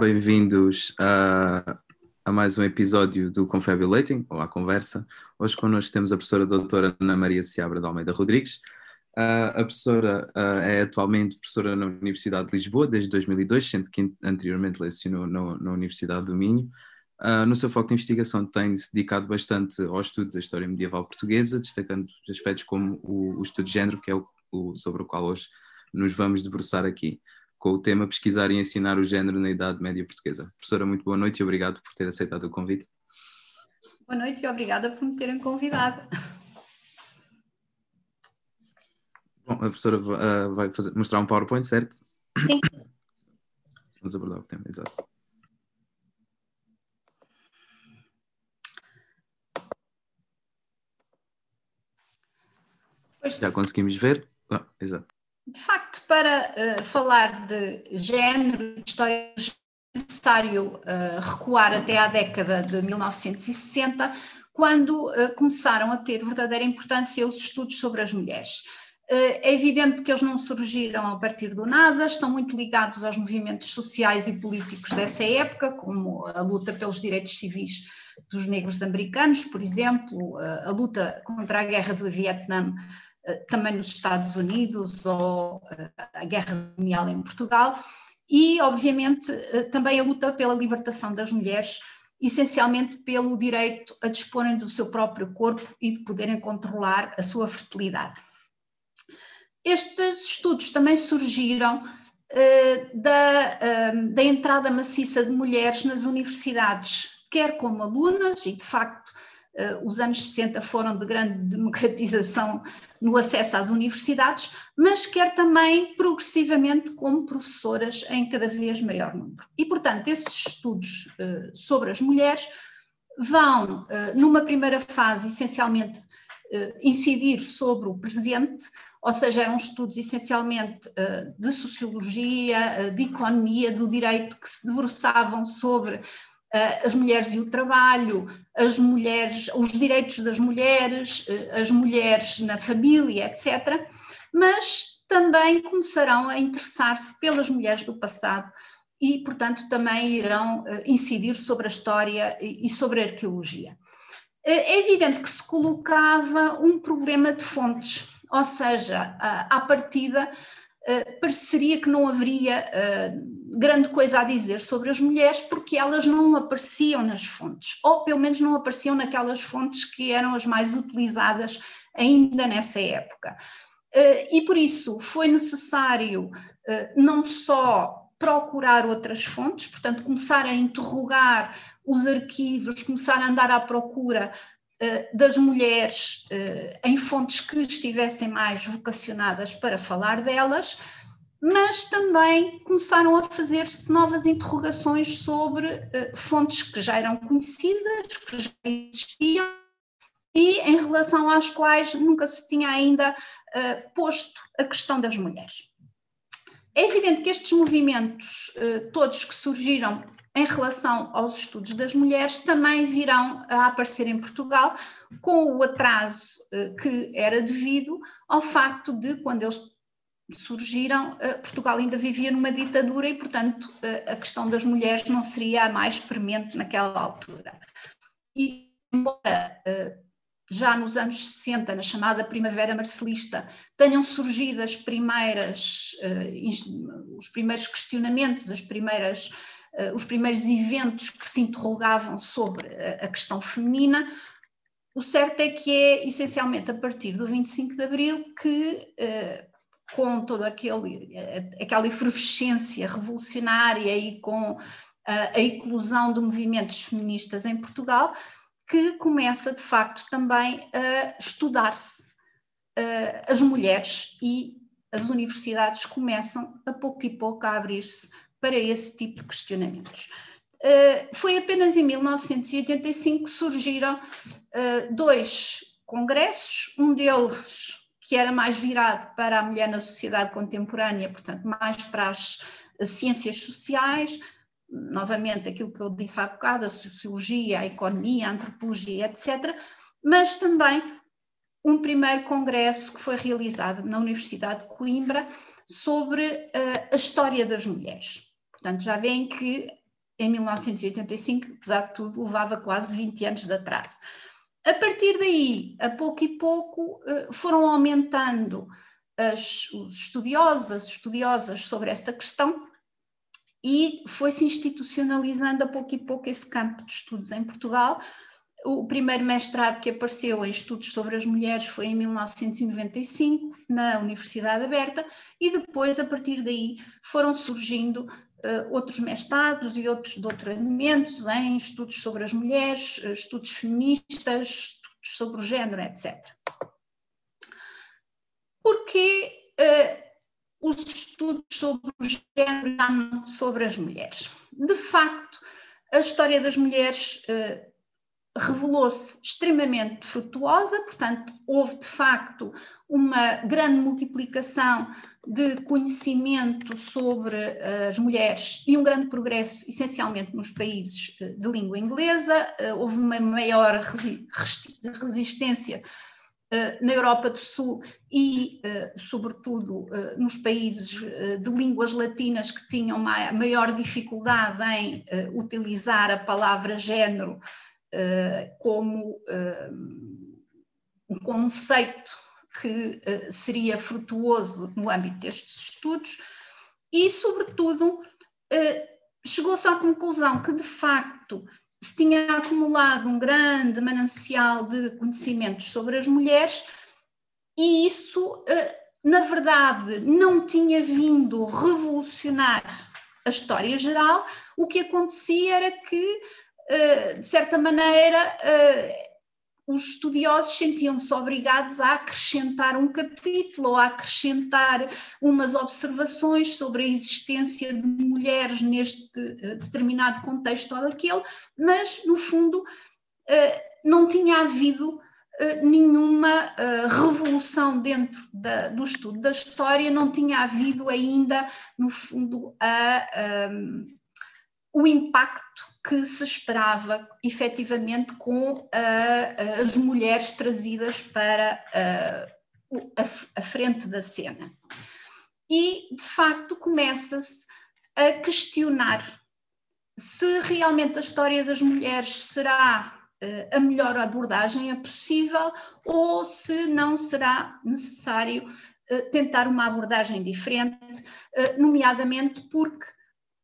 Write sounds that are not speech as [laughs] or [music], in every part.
bem-vindos a, a, mais um episódio do Confabulating, ou à conversa. Hoje connosco temos a professora doutora Ana Maria Seabra de Almeida Rodrigues. Uh, a professora uh, é atualmente professora na Universidade de Lisboa desde 2002, sendo que anteriormente lecionou no, na Universidade do Minho. Uh, no seu foco de investigação tem-se dedicado bastante ao estudo da história medieval portuguesa, destacando aspectos como o, o estudo de género, que é o, o, sobre o qual hoje nos vamos debruçar aqui com o tema Pesquisar e Ensinar o Género na Idade Média Portuguesa. Professora, muito boa noite e obrigado por ter aceitado o convite. Boa noite e obrigada por me terem convidado. Bom, a professora uh, vai fazer, mostrar um PowerPoint, certo? Sim. Vamos abordar o tema, exato. Já conseguimos ver? Ah, exato. De facto, para uh, falar de género, de história, é necessário uh, recuar até à década de 1960, quando uh, começaram a ter verdadeira importância os estudos sobre as mulheres. É evidente que eles não surgiram a partir do nada, estão muito ligados aos movimentos sociais e políticos dessa época, como a luta pelos direitos civis dos negros americanos, por exemplo, a luta contra a guerra do Vietnã também nos Estados Unidos ou eh, a guerra colonial em Portugal, e, obviamente, eh, também a luta pela libertação das mulheres, essencialmente pelo direito a disporem do seu próprio corpo e de poderem controlar a sua fertilidade. Estes estudos também surgiram da, da entrada maciça de mulheres nas universidades, quer como alunas, e de facto os anos 60 foram de grande [laughs] democratização no acesso às universidades, mas quer também progressivamente como professoras em cada vez maior número. E, portanto, esses estudos uh, sobre as mulheres vão, uh, numa primeira fase, essencialmente incidir sobre o presente, ou seja, eram estudos essencialmente de sociologia, de economia, do direito, que se debruçavam sobre eh, as mulheres e o trabalho, as mulheres, os direitos das mulheres, eh, as mulheres na família, etc. Mas também começarão a interessar-se pelas mulheres do passado e, portanto, também irão eh, incidir sobre a história e sobre a arqueologia. É evidente que se colocava um problema de fontes, ou seja, à partida uh, pareceria que não haveria uh, grande coisa a dizer sobre as mulheres porque elas não apareciam nas fontes, ou pelo menos não apareciam naquelas fontes que eram as mais utilizadas ainda nessa época. Uh, e por isso foi necessário não só procurar outras fontes, portanto, começar a interrogar os arquivos, começar a andar à procura eh, das mulheres eh, em fontes que estivessem mais vocacionadas para falar delas, mas também começaram a fazer-se novas interrogações sobre eh, fontes que já eram conhecidas, que já existiam e em relação às quais nunca se tinha ainda posto a questão das mulheres. É evidente que estes movimentos, todos que surgiram em relação aos estudos das mulheres, também virão a aparecer em Portugal, com o atraso eh, que era devido ao facto de, quando eles surgiram, eh, Portugal ainda vivia numa ditadura e, portanto, eh, a questão das mulheres não seria a mais premente naquela altura. E, embora já nos anos 60, na chamada Primavera Marcelista, tenham surgido as primeiras, os primeiros questionamentos, as primeiras os primeiros eventos que se interrogavam sobre a, a questão feminina, o certo é que é essencialmente a partir do 25 de Abril que, uh, com toda aquele, aquela efervescência revolucionária e com a, eclosão de movimentos feministas em Portugal, que começa de facto também a estudar-se as mulheres e as universidades começam a pouco e pouco a abrir-se para esse tipo de questionamentos. Uh, foi apenas em 1985 que surgiram uh, dois congressos, um deles que era mais virado para a mulher na sociedade contemporânea, portanto, mais para as, as ciências sociais, novamente aquilo que eu disse há bocado, a sociologia, a economia, a antropologia, etc., mas também um primeiro congresso que foi realizado na Universidade de Coimbra sobre uh, a história das mulheres Portanto, já veem que em 1985, apesar de tudo, levava quase 20 anos de atraso. A partir daí, a pouco e pouco, eh, foram aumentando as, os estudiosos, as estudiosas sobre esta questão e foi-se institucionalizando a pouco e pouco esse campo de estudos em Portugal. O primeiro mestrado que apareceu em estudos sobre as mulheres foi em 1995, na Universidade Aberta, e depois, a partir daí, foram surgindo outros mestrados e outros doutoramentos em estudos sobre as mulheres, eh, estudos feministas, estudos sobre o género, etc. Porquê uh, os estudos sobre o género sobre as mulheres? De facto, a história das mulheres uh, revelou-se extremamente frutuosa, portanto, houve de facto uma grande multiplicação de conhecimento sobre uh, as mulheres e um grande progresso, essencialmente nos países de língua inglesa, uh, houve uma maior resi resistência eh, na Europa do Sul e, eh, sobretudo, eh, nos países de línguas latinas que tinham maior dificuldade em utilizar a palavra género como um conceito que seria frutuoso no âmbito destes estudos e, sobretudo, chegou-se à conclusão que, de facto, se tinha acumulado um grande manancial de conhecimentos sobre as mulheres e isso, eh, na verdade, não tinha vindo revolucionar a história geral, o que acontecia era que, eh, de certa maneira, eh, os estudiosos sentiam-se obrigados a acrescentar um capítulo ou a acrescentar umas observações sobre a existência de mulheres neste eh, determinado contexto ou daquele, mas, no fundo, eh, não tinha havido eh, nenhuma revolução dentro da, do estudo da história, não tinha havido ainda, no fundo, a, a, o impacto que se esperava efetivamente com uh, as mulheres trazidas para uh, a, a, frente da cena. E, de facto, começa-se a questionar se realmente a história das mulheres será uh, a melhor abordagem possível ou se não será necessário tentar uma abordagem diferente, nomeadamente porque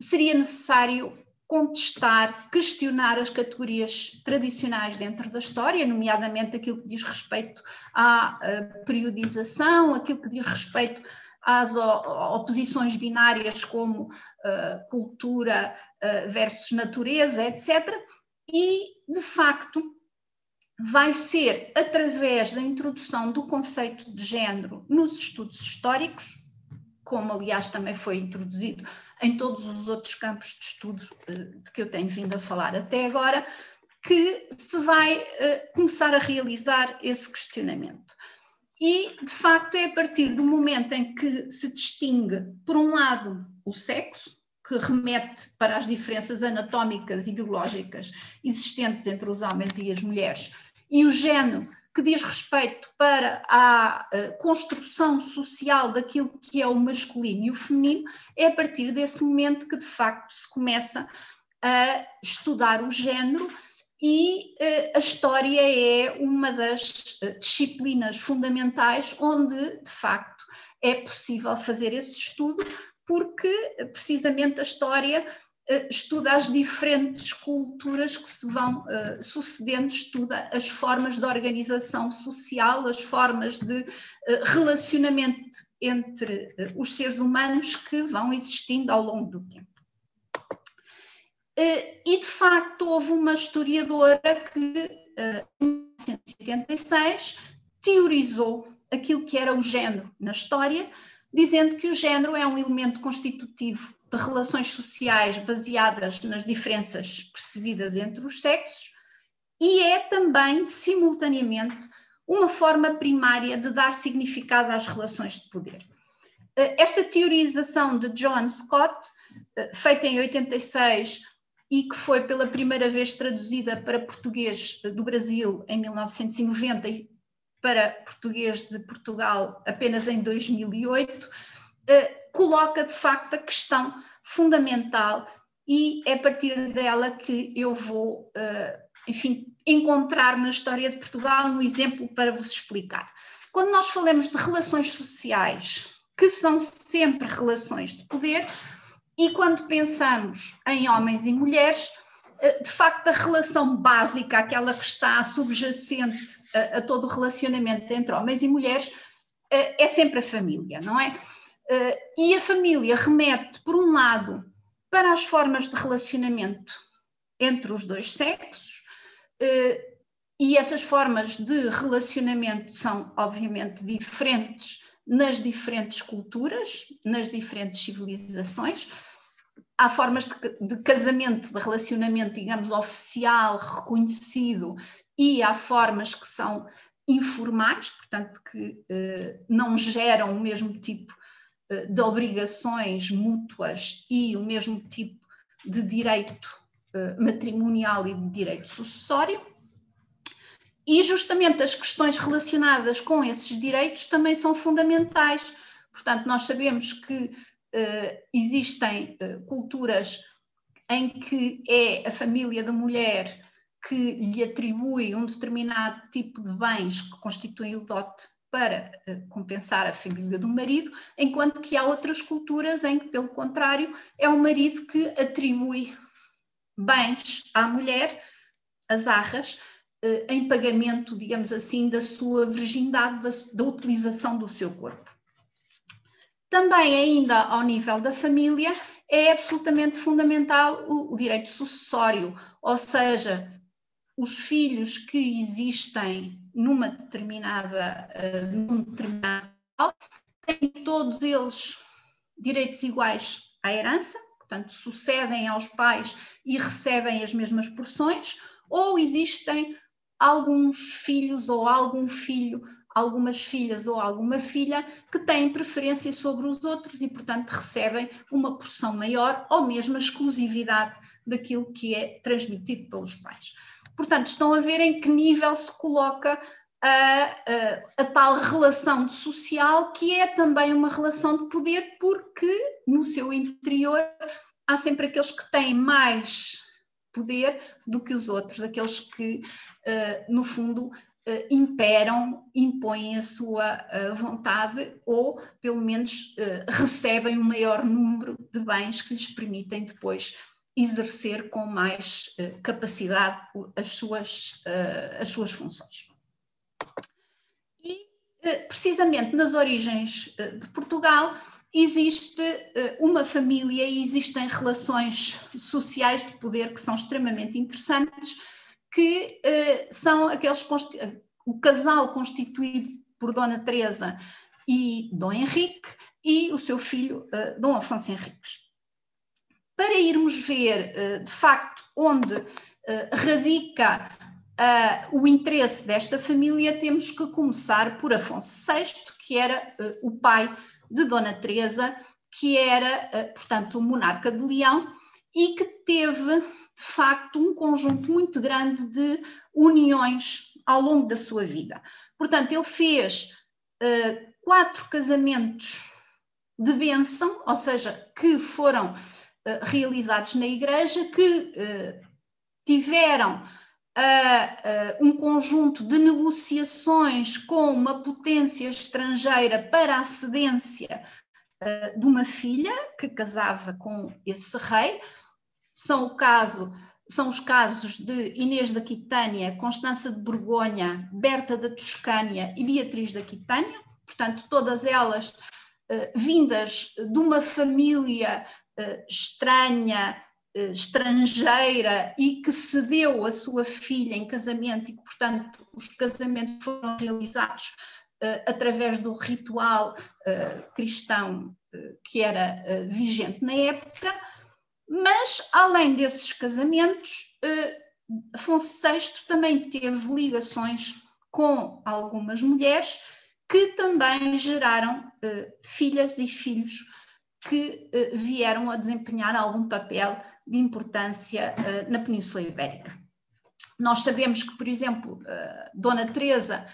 seria necessário contestar, questionar as categorias tradicionais dentro da história, nomeadamente aquilo que diz respeito à periodização, aquilo que diz respeito às oposições binárias como uh, cultura uh, versus natureza, etc. E, de facto, vai ser através da introdução do conceito de género nos estudos históricos, como aliás também foi introduzido em todos os outros campos de estudo eh, de que eu tenho vindo a falar até agora, que se vai eh, começar a realizar esse questionamento. E, de facto, é a partir do momento em que se distingue, por um lado, o sexo, que remete para as diferenças anatómicas e biológicas existentes entre os homens e as mulheres, e o género, que diz respeito para a uh, construção social daquilo que é o masculino e o feminino, é a partir desse momento que de facto se começa a estudar o género e uh, a história é uma das uh, disciplinas fundamentais onde de facto é possível fazer esse estudo porque precisamente a história eh, estuda as diferentes culturas que se vão uh, sucedendo, estuda as formas de organização social, as formas de uh, relacionamento entre uh, os seres humanos que vão existindo ao longo do tempo. e de facto houve uma historiadora que em 1986 teorizou aquilo que era o género na história, dizendo que o género é um elemento constitutivo de relações sociais baseadas nas diferenças percebidas entre os sexos e é também, simultaneamente, uma forma primária de dar significado às relações de poder. Eh, esta teorização de John Scott, eh, feita em 86 e que foi pela primeira vez traduzida para português do Brasil em 1990 e para português de Portugal apenas em 2008, coloca de facto a questão fundamental e é a partir dela que eu vou, enfim, encontrar na história de Portugal um exemplo para vos explicar. Quando nós falamos de relações sociais, que são sempre relações de poder, e quando pensamos em homens e mulheres, eh, de facto, a relação básica, aquela que está subjacente a, a todo o relacionamento entre homens e mulheres, eh, é sempre a família, não é? Eh, e a família remete, por um lado, para as formas de relacionamento entre os dois sexos, e essas formas de relacionamento são, obviamente, diferentes nas diferentes culturas, nas diferentes civilizações. Há formas de, casamento, de relacionamento, digamos, oficial, reconhecido, e há formas que são informais, portanto, que eh, não geram o mesmo tipo eh, de obrigações mútuas e o mesmo tipo de direito eh, matrimonial e de direito sucessório. E justamente as questões relacionadas com esses direitos também são fundamentais. Portanto, nós sabemos que uh, existem culturas em que é a família da mulher que lhe atribui um determinado tipo de bens que constituem o dote para uh, compensar a família do marido, enquanto que há outras culturas em que, pelo contrário, é o marido que atribui bens à mulher, as arras, eh, em pagamento, digamos assim, da sua virgindade, da, da utilização do seu corpo. Também, ainda ao nível da família, é absolutamente fundamental o, o direito sucessório, ou seja, os filhos que existem numa determinada, uh, num determinado têm todos eles direitos iguais à herança, portanto, sucedem aos pais e recebem as mesmas porções, ou existem alguns filhos ou algum filho, algumas filhas ou alguma filha que têm preferência sobre os outros e, portanto, recebem uma porção maior ou mesmo a exclusividade daquilo que é transmitido pelos pais. Portanto, estão a ver em que nível se coloca a, a, a, tal relação social, que é também uma relação de poder, porque no seu interior há sempre aqueles que têm mais poder do que os outros, aqueles que, uh, no fundo, uh, imperam, impõem a sua uh, vontade ou, pelo menos, recebem um maior número de bens que lhes permitem depois exercer com mais capacidade as suas, as suas funções. E, precisamente nas origens de Portugal, existe uma família e existem relações sociais de poder que são extremamente interessantes, que uh, são aqueles o casal constituído por Dona Teresa e Dom Henrique e o seu filho uh, Dom Afonso Henriques. Para irmos ver uh, de facto onde radica o interesse desta família, temos que começar por Afonso VI, que era o pai de Dona Teresa, que era, eh, portanto, o monarca de Leão e que teve, de facto, um conjunto muito grande de uniões ao longo da sua vida. Portanto, ele fez quatro casamentos de bênção, ou seja, que foram realizados na igreja, que uh, tiveram uh, um conjunto de negociações com uma potência estrangeira para a cedência de uma filha que casava com esse rei. São o caso são os casos de Inês da Quitânia, Constança de Borgonha, Berta da Toscânia e Beatriz da Quitânia, portanto, todas elas vindas de uma família uh, estranha, eh, estrangeira e que cedeu a sua filha em casamento e que, portanto, os casamentos foram realizados através do ritual cristão que era vigente na época, mas, além desses casamentos, Afonso VI também teve ligações com algumas mulheres que também geraram filhas e filhos que vieram a desempenhar algum papel de importância uh, na Península Ibérica. Nós sabemos que, por exemplo, Dona Teresa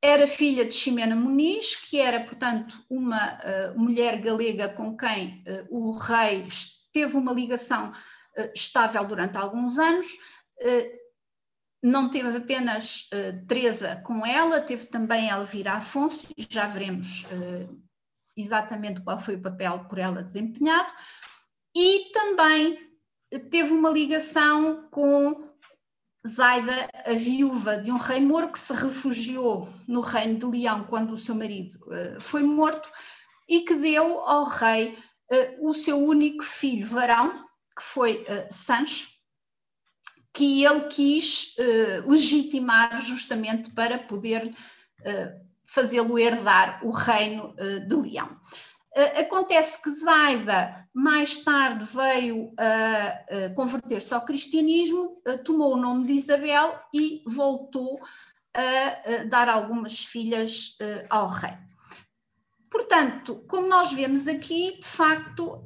era filha de Ximena Muniz, que era, portanto, uma mulher galega com quem o rei teve uma ligação estável durante alguns anos, não teve apenas Teresa com ela, teve também Elvira Afonso, já veremos exatamente qual foi o papel por ela desempenhado, e também teve uma ligação com Zaida, a viúva de um rei moro que se refugiou no reino de Leão quando o seu marido uh, foi morto e que deu ao rei uh, o seu único filho varão, que foi uh, Sancho, que ele quis legitimar justamente para poder fazê-lo herdar o reino de Leão. Uh, acontece que Zaida mais tarde veio a, converter-se ao cristianismo, uh, tomou o nome de Isabel e voltou a, dar algumas filhas uh, ao rei. Portanto, como nós vemos aqui, de facto,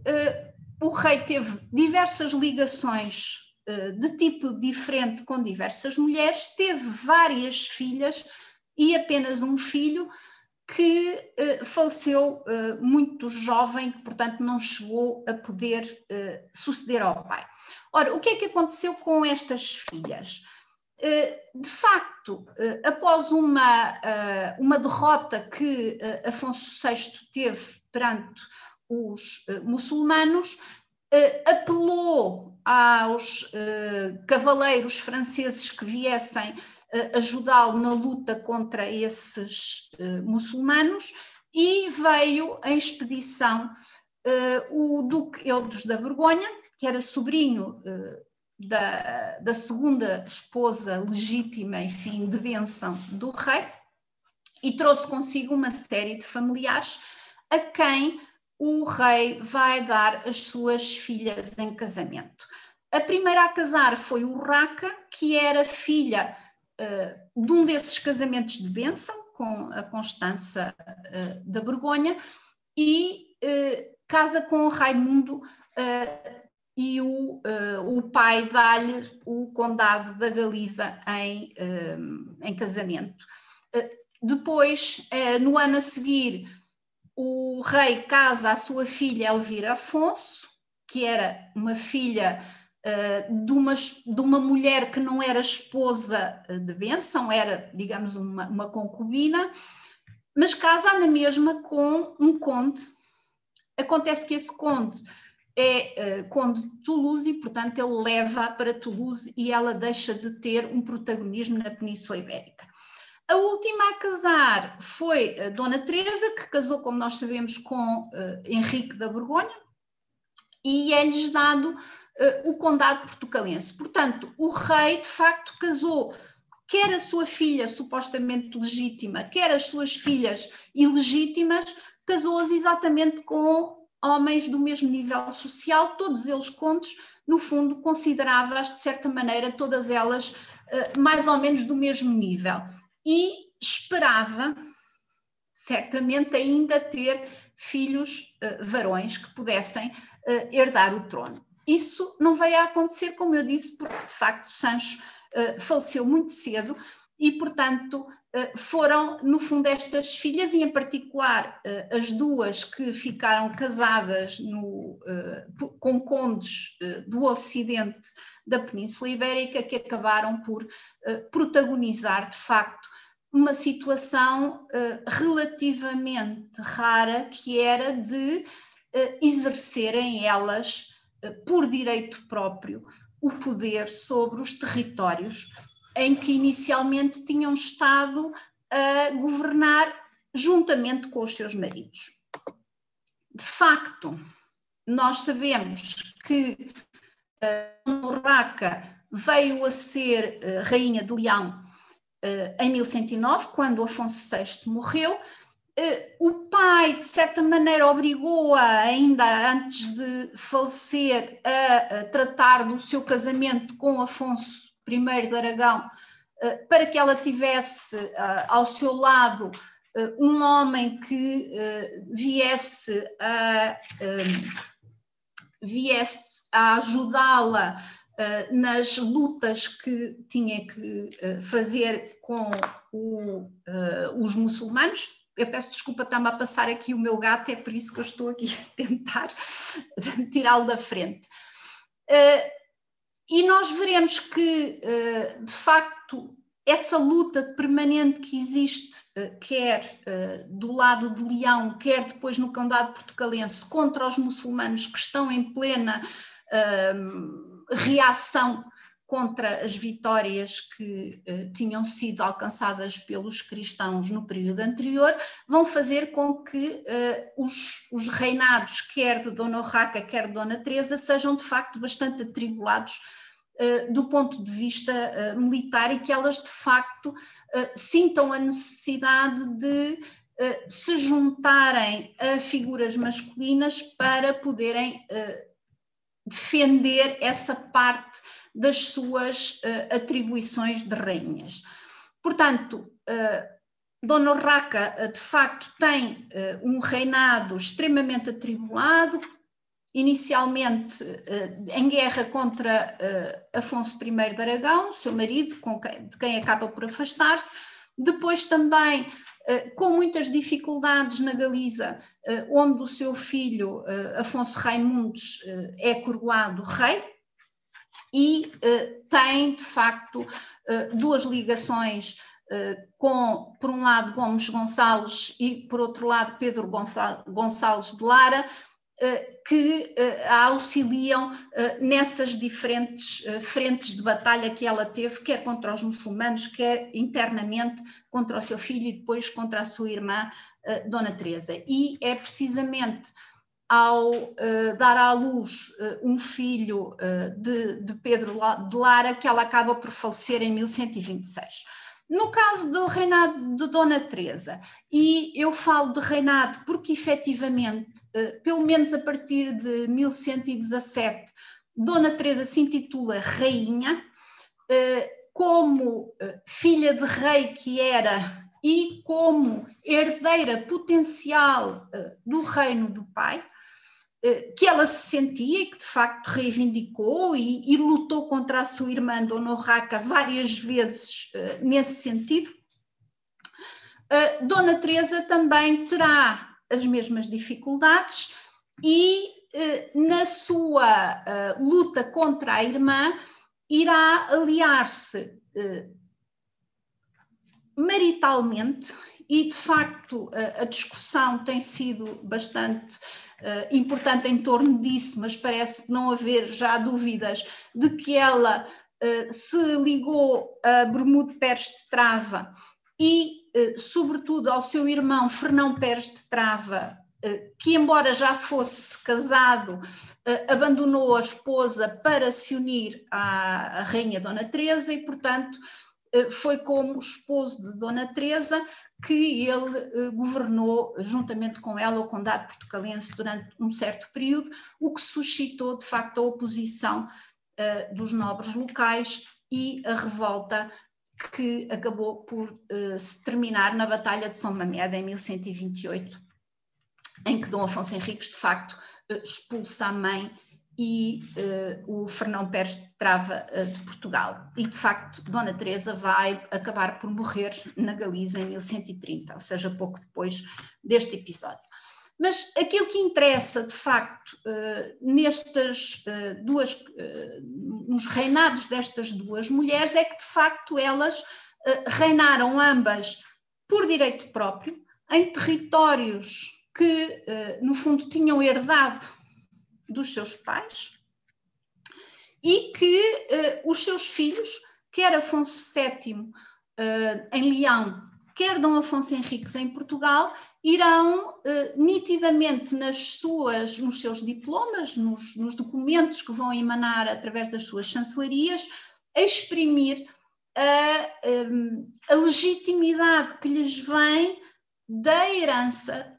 o rei teve diversas ligações de tipo diferente com diversas mulheres, teve várias filhas e apenas um filho, que uh, faleceu uh, muito jovem, que portanto não chegou a poder suceder ao pai. Ora, o que é que aconteceu com estas filhas? de facto, após uma, uma derrota que Afonso VI teve perante os muçulmanos, apelou aos cavaleiros franceses que viessem ajudá-lo na luta contra esses muçulmanos e veio em expedição o Duque Eudes da Borgonha, que era sobrinho da, da segunda esposa legítima, enfim, de bênção do rei, e trouxe consigo uma série de familiares a quem o rei vai dar as suas filhas em casamento. A primeira a casar foi Urraca, que era filha uh, de um desses casamentos de bênção com a Constança uh, da Borgonha e uh, casa com o Raimundo e o, o pai dá-lhe o condado da Galiza em, em casamento. depois, no ano a seguir, o rei casa a sua filha Elvira Afonso, que era uma filha eh, de, uma, de uma mulher que não era esposa eh, de bênção, era, digamos, uma, uma concubina, mas casa na mesma com um conde. Acontece que esse conde é uh, conde de Toulouse e, portanto, ele leva para Toulouse e ela deixa de ter um protagonismo na Península Ibérica. A última a casar foi a Dona Teresa, que casou, como nós sabemos, com uh, Henrique da Borgonha, e é-lhes dado uh, o condado portucalense. Portanto, o rei de facto casou quer a sua filha supostamente legítima, quer as suas filhas ilegítimas, casou-as exatamente com homens do mesmo nível social, todos eles contos, no fundo, considerava-as de certa maneira, todas elas uh, mais ou menos do mesmo nível. E esperava, certamente, ainda ter filhos uh, varões que pudessem uh, herdar o trono. Isso não veio a acontecer, como eu disse, porque de facto Sancho uh, faleceu muito cedo e, portanto, foram, no fundo, estas filhas, e em particular as duas que ficaram casadas no, com condes do Ocidente da Península Ibérica, que acabaram por protagonizar, de facto, uma situação relativamente rara, que era de exercerem elas eh, por direito próprio, o poder sobre os territórios em que inicialmente tinham estado a governar juntamente com os seus maridos. De facto, nós sabemos que eh, Urraca veio a ser eh, rainha de Leão em 1109, quando Afonso VI morreu, o pai, de certa maneira, obrigou-a, ainda antes de falecer, a, a, tratar do seu casamento com Afonso I de Aragão, para que ela tivesse ao seu lado um homem que viesse a, viesse a ajudá-la nas lutas que tinha que fazer com o, os muçulmanos eu peço desculpa, está-me a passar aqui o meu gato, é por isso que eu estou aqui a tentar [laughs] tirá-lo da frente. Uh, e nós veremos que, uh, de facto, essa luta permanente que existe, uh, quer do lado de Leão, quer depois no Condado Portugalense, contra os muçulmanos que estão em plena reação contra as vitórias que eh, tinham sido alcançadas pelos cristãos no período anterior, vão fazer com que eh, os, os, reinados, quer de Dona Urraca, quer de Dona Teresa, sejam de facto bastante atribulados eh, do ponto de vista eh, militar e que elas de facto eh, sintam a necessidade de eh, se juntarem a figuras masculinas para poderem defender essa parte das suas atribuições de rainhas. Portanto, Dona Urraca, uh, de facto, tem um reinado extremamente atribulado, inicialmente em guerra contra Afonso I de Aragão, seu marido, de quem acaba por afastar-se, depois também com muitas dificuldades na Galiza, onde o seu filho Afonso Raimundos é coroado rei, e tem, de facto, duas ligações com, por um lado, Gomes Gonçalves e, por outro lado, Pedro Gonçalves de Lara, que a auxiliam nessas diferentes frentes de batalha que ela teve, quer contra os muçulmanos, quer internamente contra o seu filho e depois contra a sua irmã, Dona Teresa. E é precisamente ao dar à luz um filho de, Pedro de Lara, que ela acaba por falecer em 1126. No caso do reinado de Dona Teresa, e eu falo de reinado porque efetivamente, pelo menos a partir de 1117, Dona Teresa se intitula rainha, como filha de rei que era e como herdeira potencial do reino do pai, eh, que ela se sentia e que de facto reivindicou e, e lutou contra a sua irmã Dona Urraca várias vezes uh, nesse sentido. Uh, Dona Teresa também terá as mesmas dificuldades e uh, na sua luta contra a irmã irá aliar-se maritalmente e de facto a, discussão tem sido bastante uh, importante em torno disso, mas parece não haver já dúvidas de que ela uh, se ligou a Bermudo Pérez de Trava e, uh, sobretudo, ao seu irmão Fernão Pérez de Trava, que, embora já fosse casado, abandonou a esposa para se unir à, à Rainha Dona Teresa e, portanto, foi como esposo de Dona Teresa que ele uh, governou juntamente com ela o condado portugalense durante um certo período, o que suscitou de facto a oposição uh, dos nobres locais e a revolta que acabou por se terminar na Batalha de São Mamede em 1128, em que Dom Afonso Henriques de facto expulsa a mãe e uh, o Fernão Pérez de Trava uh, de Portugal. E, de facto, Dona Teresa vai acabar por morrer na Galiza em 1130, ou seja, pouco depois deste episódio. Mas aquilo que interessa, de facto, uh, nestas duas, nos reinados destas duas mulheres, é que, de facto, elas reinaram ambas por direito próprio, em territórios que, no fundo, tinham herdado dos seus pais e que uh, os seus filhos, quer Afonso VII eh, em Leão, quer Dom Afonso Henriques em Portugal, irão uh, nitidamente nas suas, nos seus diplomas, nos, nos, documentos que vão emanar através das suas chancelarias, exprimir a, a legitimidade que lhes vem da herança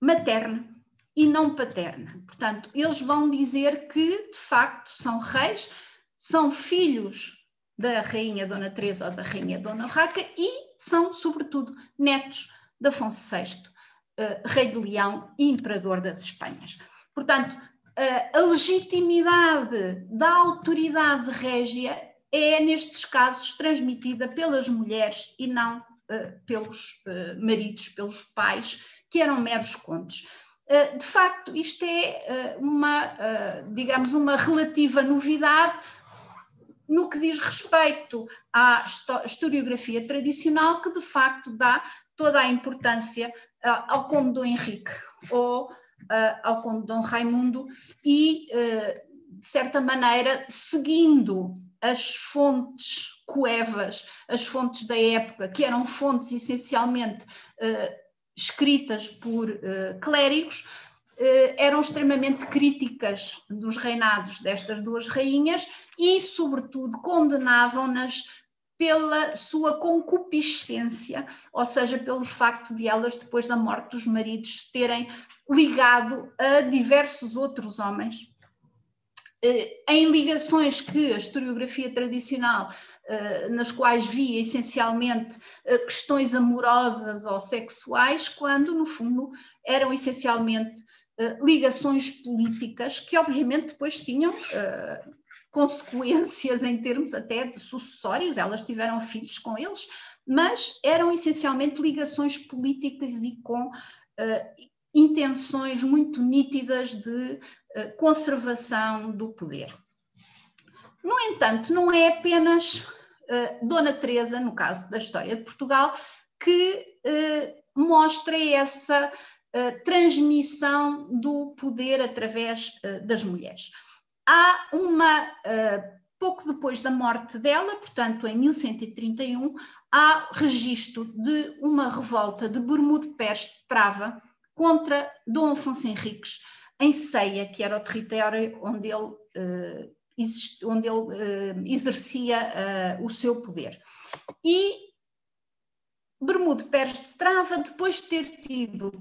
materna e não paterna. Portanto, eles vão dizer que, de facto, são reis, são filhos da rainha Dona Teresa ou da rainha Dona Raca e são, sobretudo, netos de Afonso VI, uh, eh, rei de Leão e imperador das Espanhas. Portanto, uh, a legitimidade da autoridade régia é, nestes casos, transmitida pelas mulheres e não pelos maridos, pelos pais, que eram meros contos. De facto, isto é uma, digamos, uma relativa novidade no que diz respeito à historiografia tradicional, que de facto dá toda a importância ao Conde Dom Henrique ou ao Conde Dom Raimundo e, de certa maneira, seguindo as fontes coevas, as fontes da época, que eram fontes essencialmente escritas por clérigos, eram extremamente críticas dos reinados destas duas rainhas e, sobretudo, condenavam-nas pela sua concupiscência, ou seja, pelo facto de elas, depois da morte dos maridos, terem ligado a diversos outros homens, em ligações que a historiografia tradicional, eh, nas quais via essencialmente eh, questões amorosas ou sexuais, quando, no fundo, eram essencialmente ligações políticas que, obviamente, depois tinham consequências em termos até de sucessórios, elas tiveram filhos com eles, mas eram essencialmente ligações políticas e com intenções muito nítidas de conservação do poder. No entanto, não é apenas uh, Dona Teresa, no caso da história de Portugal, que mostra essa transmissão do poder através das mulheres. Há uma, pouco depois da morte dela, portanto em 1131, há registro de uma revolta de Bermude Pérez de Trava contra Dom Afonso Henriques, em Ceia, que era o território onde ele, uh, exist, onde ele uh, exercia o seu poder. E Bermude Pérez de Trava, depois de ter tido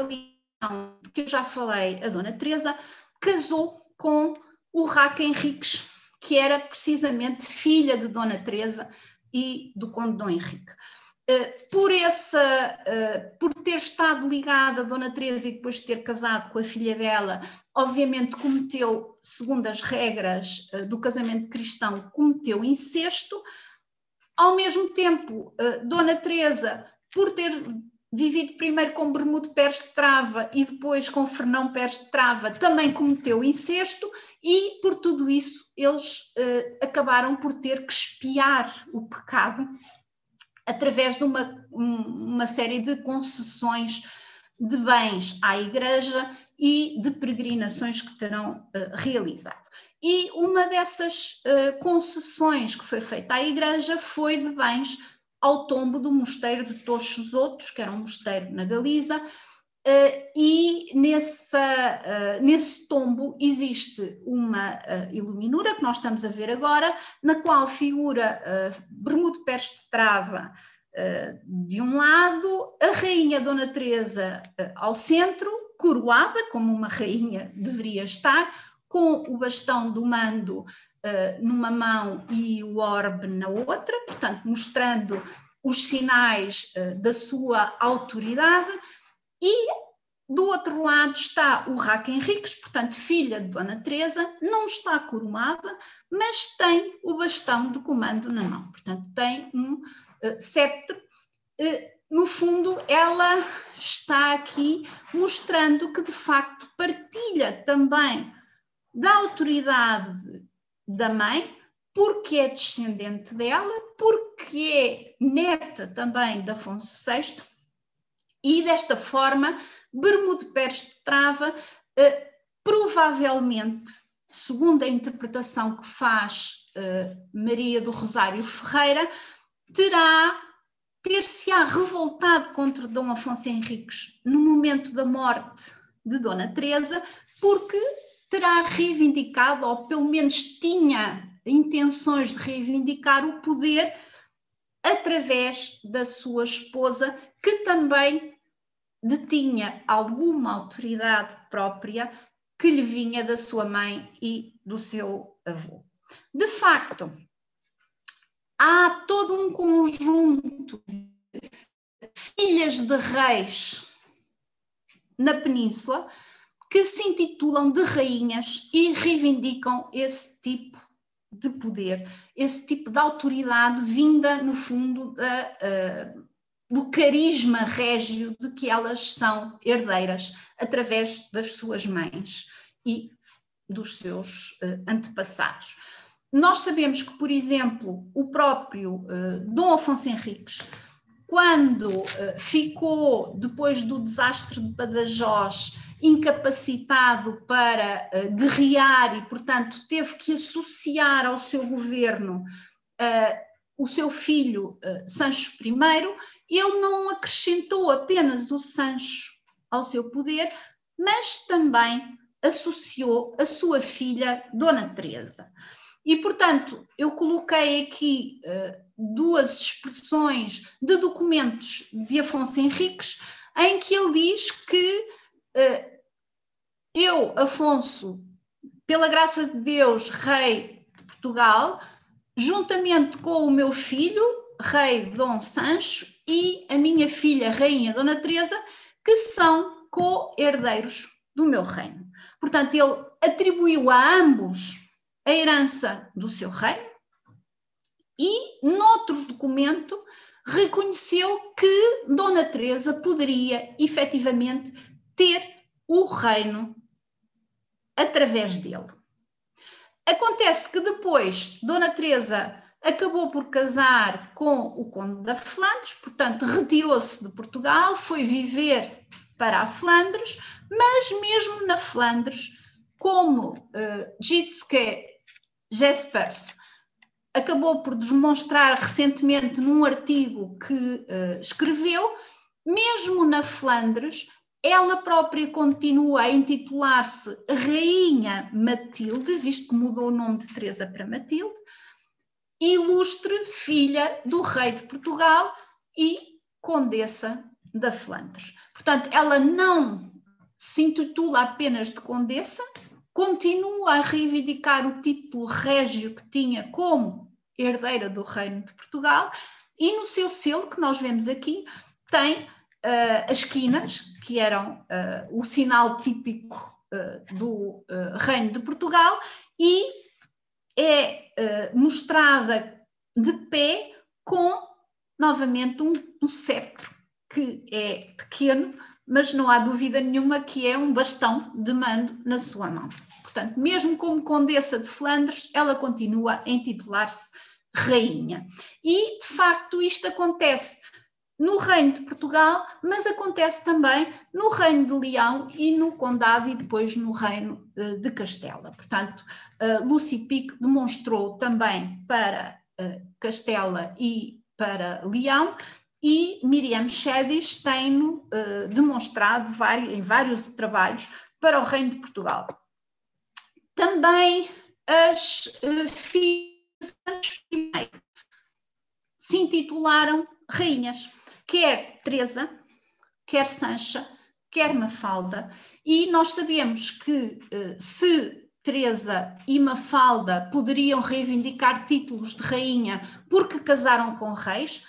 ligação que eu já falei, a Dona Teresa, casou com o Raca Henriques, que era precisamente filha de Dona Teresa e do Conde Dom Henrique. Eh, por, essa, eh, por ter estado ligada a Dona Teresa e depois de ter casado com a filha dela, obviamente cometeu, segundo as regras eh, do casamento cristão, cometeu incesto. Ao mesmo tempo, Dona Teresa, por ter vivido primeiro com Bermudo Pérez de Trava e depois com Fernão Pérez de Trava, também cometeu incesto e por tudo isso eles acabaram por ter que espiar o pecado através de uma, uma série de concessões de bens à Igreja e de peregrinações que terão uh, realizado. E uma dessas uh, concessões que foi feita à Igreja foi de bens ao tombo do mosteiro de Tochos Outros, que era um mosteiro na Galiza, Uh, e nessa, uh, nesse tombo existe uma uh, iluminura que nós estamos a ver agora, na qual figura Bermudo Pérez de Trava de um lado, a rainha Dona Teresa ao centro, coroada, como uma rainha deveria estar, com o bastão do mando numa mão e o orbe na outra, portanto, mostrando os sinais da sua autoridade e do outro lado está o Raca Henriques, portanto, filha de Dona Teresa, não está coroada, mas tem o bastão de comando na mão, portanto, tem um uh. Uh, no fundo, ela está aqui mostrando que, de facto, partilha também da autoridade da mãe, porque é descendente dela, porque é neta também de Afonso VI e desta forma, Bermude Pérez de Trava, eh, provavelmente, segundo a interpretação que faz eh, Maria do Rosário Ferreira, terá ter-se-á revoltado contra Dom Afonso Henriques no momento da morte de Dona Teresa, porque terá reivindicado, ou pelo menos tinha intenções de reivindicar o poder através da sua esposa, que também detinha alguma autoridade própria que lhe vinha da sua mãe e do seu avô. De facto, há todo um conjunto de filhas de reis na península que se intitulam de rainhas e reivindicam esse tipo de poder, esse tipo de autoridade vinda, no fundo, da, uh, do carisma régio de que elas são herdeiras através das suas mães e dos seus uh, antepassados. Nós sabemos que, por exemplo, o próprio uh, Dom Afonso Henriques, quando ficou, depois do desastre de Badajoz, incapacitado para uh, guerrear e, portanto, teve que associar ao seu governo o seu filho Sancho I, ele não acrescentou apenas o Sancho ao seu poder, mas também associou a sua filha, Dona Teresa. E, portanto, eu coloquei aqui uh, duas expressões de documentos de Afonso Henriques, em que ele diz que uh, eu, Afonso, pela graça de Deus, rei de Portugal, juntamente com o meu filho, rei Dom Sancho, e a minha filha, rainha Dona Teresa, que são co-herdeiros do meu reino. Portanto, ele atribuiu a ambos a herança do seu reino e, noutro documento, reconheceu que Dona Teresa poderia efetivamente ter o reino através dele. Acontece que depois Dona Teresa acabou por casar com o conde da Flandres, portanto retirou-se de Portugal, foi viver para a Flandres, mas mesmo na Flandres, como uh, Jitske Jaspers acabou por demonstrar recentemente num artigo que uh, escreveu, mesmo na Flandres, ela própria continua a intitular-se Rainha Matilde, visto que mudou o nome de Teresa para Matilde, ilustre filha do rei de Portugal e condessa da Flandres. Portanto, ela não se intitula apenas de condessa, continua a reivindicar o título régio que tinha como herdeira do Reino de Portugal e no seu selo, que nós vemos aqui, tem uh, as quinas, que eram uh, o sinal típico uh, do Reino de Portugal, e é mostrada de pé com, novamente, um, um cetro, que é pequeno, mas não há dúvida nenhuma que é um bastão de mando na sua mão. Portanto, mesmo como condessa de Flandres, ela continua a intitular-se rainha. E, de facto, isto acontece no Reino de Portugal, mas acontece também no Reino de Leão e no Condado e depois no Reino uh, de Castela. Portanto, uh, Lucy Pique demonstrou também para uh, Castela e para Leão e Miriam Shedis tem-no demonstrado em vários trabalhos para o Reino de Portugal. Também as filhas se intitularam rainhas, quer Teresa, quer Sancha, quer Mafalda, e nós sabemos que uh, se Teresa e Mafalda poderiam reivindicar títulos de rainha porque casaram com reis,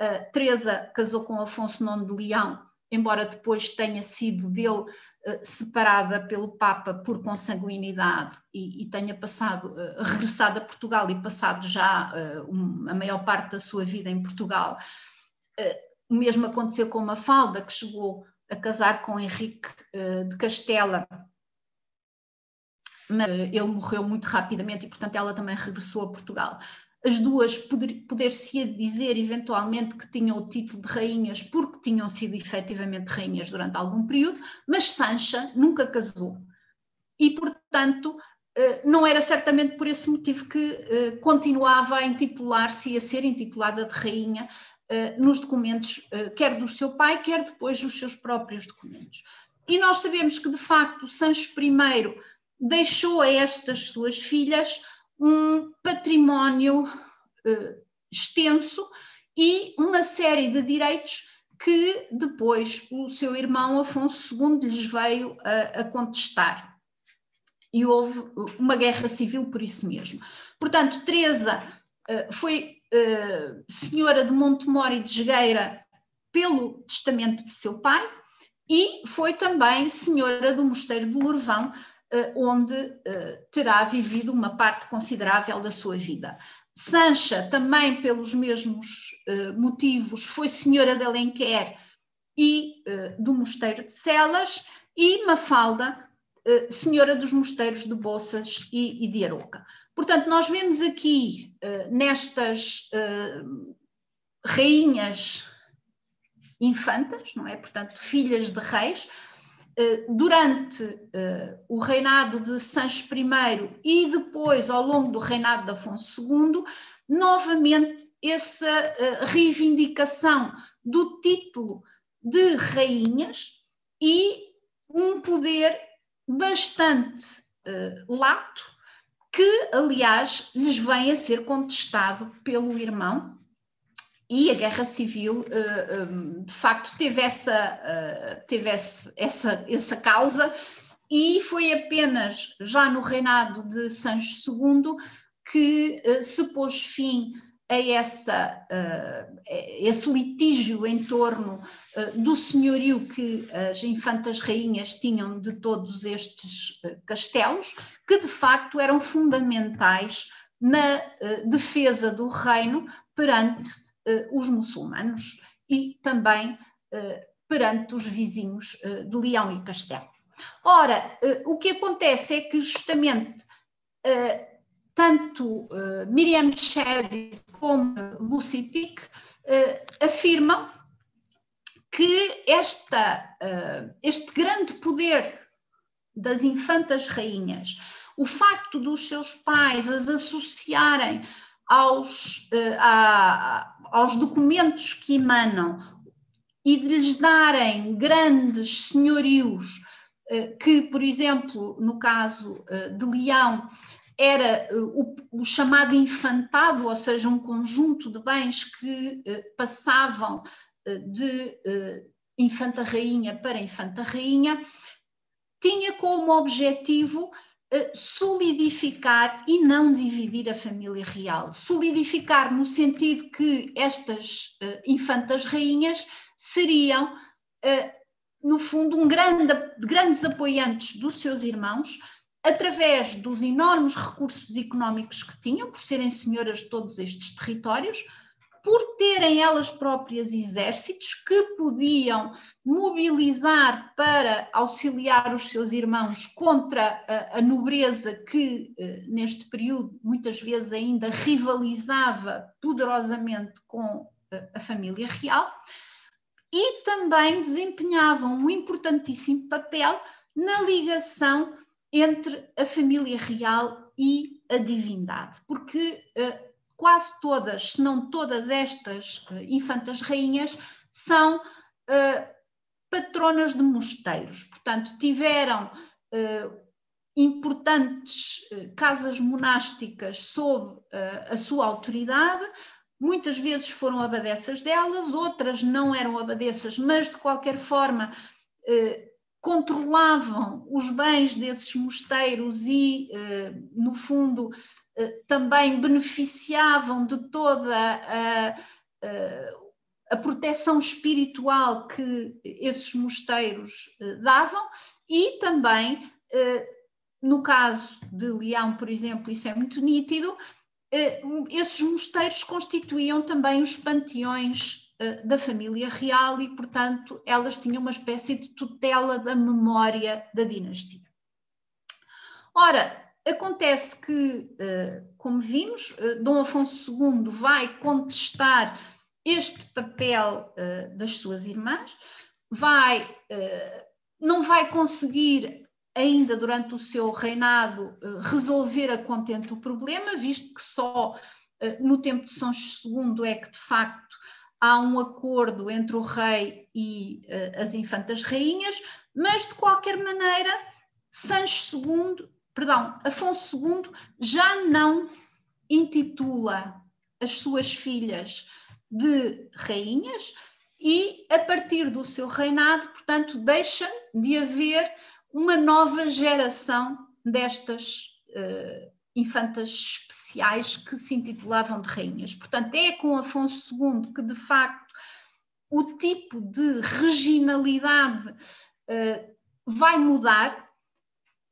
uh, Teresa casou com Afonso IX de Leão, embora depois tenha sido dele eh, separada pelo Papa por consanguinidade e, e tenha passado, uh, regressado a Portugal e passado já uh, um, a maior parte da sua vida em Portugal. O mesmo aconteceu com Mafalda, que chegou a casar com Henrique de Castela, mas ele morreu muito rapidamente e, portanto, ela também regressou a Portugal as duas poder-se dizer eventualmente que tinham o título de rainhas porque tinham sido efetivamente rainhas durante algum período, mas Sancha nunca casou. E, portanto, eh, não era certamente por esse motivo que eh, continuava a intitular-se e a ser intitulada de rainha eh, nos documentos, quer do seu pai, quer depois dos seus próprios documentos. E nós sabemos que, de facto, Sancho I deixou a estas suas filhas um património uh, extenso e uma série de direitos que depois o seu irmão Afonso II lhes veio a, a contestar. E houve uma guerra civil por isso mesmo. Portanto, Teresa uh, foi uh, senhora de Montemor e de Jogueira pelo testamento de seu pai e foi também senhora do mosteiro de Lourvão onde terá vivido uma parte considerável da sua vida. Sancha, também pelos mesmos motivos, foi senhora de Alenquer e do Mosteiro de Celas, e Mafalda, senhora dos mosteiros de Boças e, de Aroca. Portanto, nós vemos aqui nestas rainhas infantas, não é? Portanto, filhas de reis, eh, durante o reinado de Sancho I e depois ao longo do reinado de Afonso II, novamente essa reivindicação do título de rainhas e um poder bastante uh, lato, que aliás lhes vem a ser contestado pelo irmão e a guerra civil eh, eh, de facto teve essa, eh, teve essa, essa causa e foi apenas já no reinado de Sancho II que se pôs fim a essa, esse litígio em torno do senhorio que as infantas rainhas tinham de todos estes castelos, que de facto eram fundamentais na defesa do reino perante os muçulmanos e também perante os vizinhos de Leão e Castelo. Ora, o que acontece é que justamente tanto Miriam Shadis como Lucy Pick afirmam que esta, este grande poder das infantas rainhas, o facto dos seus pais as associarem aos, a, aos documentos que emanam e de lhes darem grandes senhorios, eh, que, por exemplo, no caso eh, de Leão, era eh, o, o, chamado infantado, ou seja, um conjunto de bens que passavam de infanta-rainha para infanta-rainha, tinha como objetivo solidificar e não dividir a família real. Solidificar no sentido que estas uh, infantas rainhas seriam, no fundo, um grande, grandes apoiantes dos seus irmãos, através dos enormes recursos económicos que tinham, por serem senhoras de todos estes territórios, por terem elas próprias exércitos que podiam mobilizar para auxiliar os seus irmãos contra a, a nobreza que, eh, neste período, muitas vezes ainda rivalizava poderosamente com eh, a família real, e também desempenhavam um importantíssimo papel na ligação entre a família real e a divindade, porque eh, quase todas, se não todas estas uh, infantas rainhas, são uh, patronas de mosteiros, portanto, tiveram uh, importantes casas monásticas sob a sua autoridade. Muitas vezes foram abadessas delas, outras não eram abadessas, mas de qualquer forma controlavam os bens desses mosteiros e, eh, no fundo, eh, também beneficiavam de toda a, a proteção espiritual que esses mosteiros eh, davam e também, no caso de Leão, por exemplo, isso é muito nítido, esses mosteiros constituíam também os panteões eh, da família real e, portanto, elas tinham uma espécie de tutela da memória da dinastia. Ora, acontece que, eh, como vimos, eh, Dom Afonso II vai contestar este papel das suas irmãs, vai, não vai conseguir ainda durante o seu reinado resolver a contento o problema, visto que só no tempo de São II é que de facto há um acordo entre o rei e uh, as infantas rainhas, mas de qualquer maneira, Sancho II, perdão, Afonso II já não intitula as suas filhas de rainhas e a partir do seu reinado, portanto, deixa de haver uma nova geração destas uh, infantas especiais que se intitulavam de rainhas. Portanto, é com Afonso II que, de facto, o tipo de reginalidade uh, vai mudar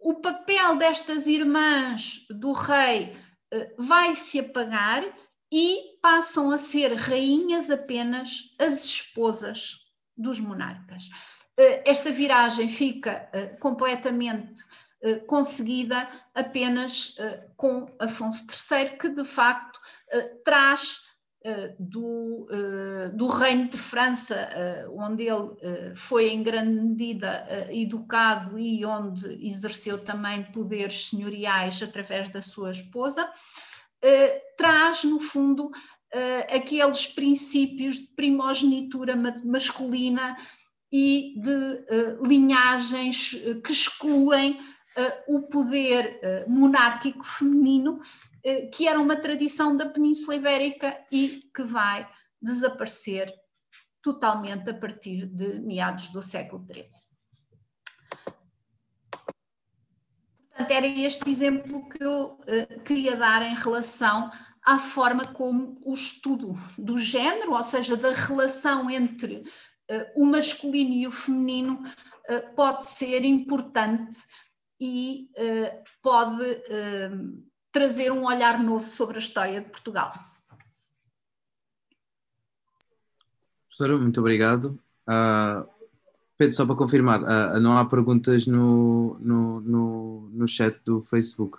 o papel destas irmãs do rei vai se apagar e passam a ser rainhas apenas as esposas dos monarcas. Esta viragem fica completamente conseguida apenas com Afonso III, que de facto traz do, do Reino de França, onde ele foi em grande medida educado e onde exerceu também poderes senhoriais através da sua esposa, traz, no fundo, aqueles princípios de primogenitura masculina e de linhagens que excluem o poder monárquico feminino eh, que era uma tradição da Península Ibérica e que vai desaparecer totalmente a partir de meados do século XIII. Portanto, era este exemplo que eu uh, queria dar em relação à forma como o estudo do género, ou seja, da relação entre uh, o masculino e o feminino, uh, pode ser importante e pode trazer um olhar novo sobre a história de Portugal. Professora, muito obrigado. Uh, Pedro, só para confirmar, uh, não há perguntas no, no, no, no chat do Facebook?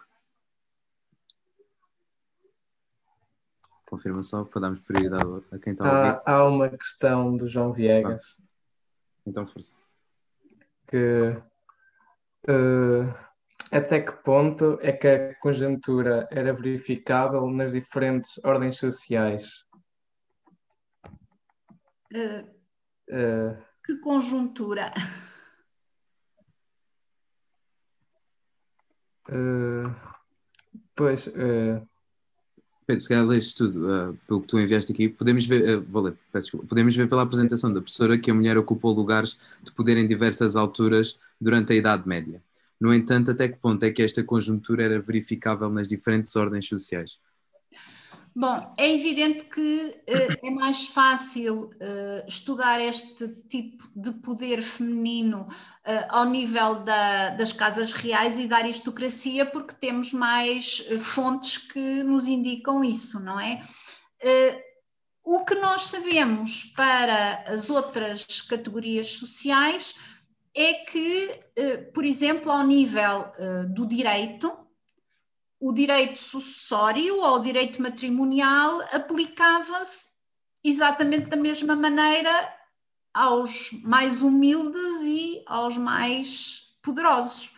Confirma só para darmos prioridade a quem está a ouvir. Há, há uma questão do João Viegas. Ah, então, força. Que uh, até que ponto é que a conjuntura era verificável nas diferentes ordens sociais? Uh, uh, que conjuntura? Uh, pois. Uh... Pedro, se calhar lês tudo, uh, pelo que tu enviaste aqui, podemos ver, uh, vou ler, peço desculpa, podemos ver pela apresentação da professora que a mulher ocupou lugares de poder em diversas alturas durante a Idade Média. No entanto, até que ponto é que esta conjuntura era verificável nas diferentes ordens sociais? Bom, é evidente que uh, é mais fácil uh, estudar este tipo de poder feminino uh, ao nível da, das casas reais e da aristocracia, porque temos mais fontes que nos indicam isso, não é? o que nós sabemos para as outras categorias sociais é que, por exemplo, ao nível do direito, o direito sucessório ou o direito matrimonial aplicava-se exatamente da mesma maneira aos mais humildes e aos mais poderosos.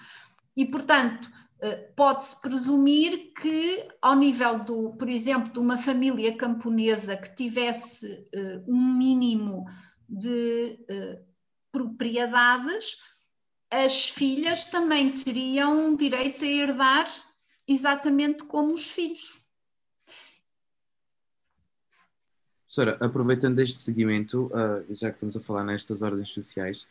E, portanto, eh, pode-se presumir que, ao nível, do, por exemplo, de uma família camponesa que tivesse um mínimo de propriedades, as filhas também teriam direito a herdar exatamente como os filhos. Professora, aproveitando este seguimento, uh, já que estamos a falar nestas ordens sociais,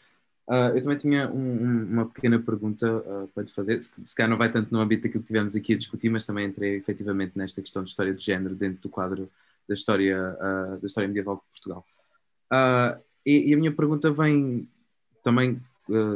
uh, eu também tinha um, uma pequena pergunta uh, para te fazer, se, se calhar não vai tanto no âmbito daquilo que tivemos aqui a discutir, mas também entrei efetivamente nesta questão de história de género dentro do quadro da história, da história medieval de Portugal. E, e, a minha pergunta vem também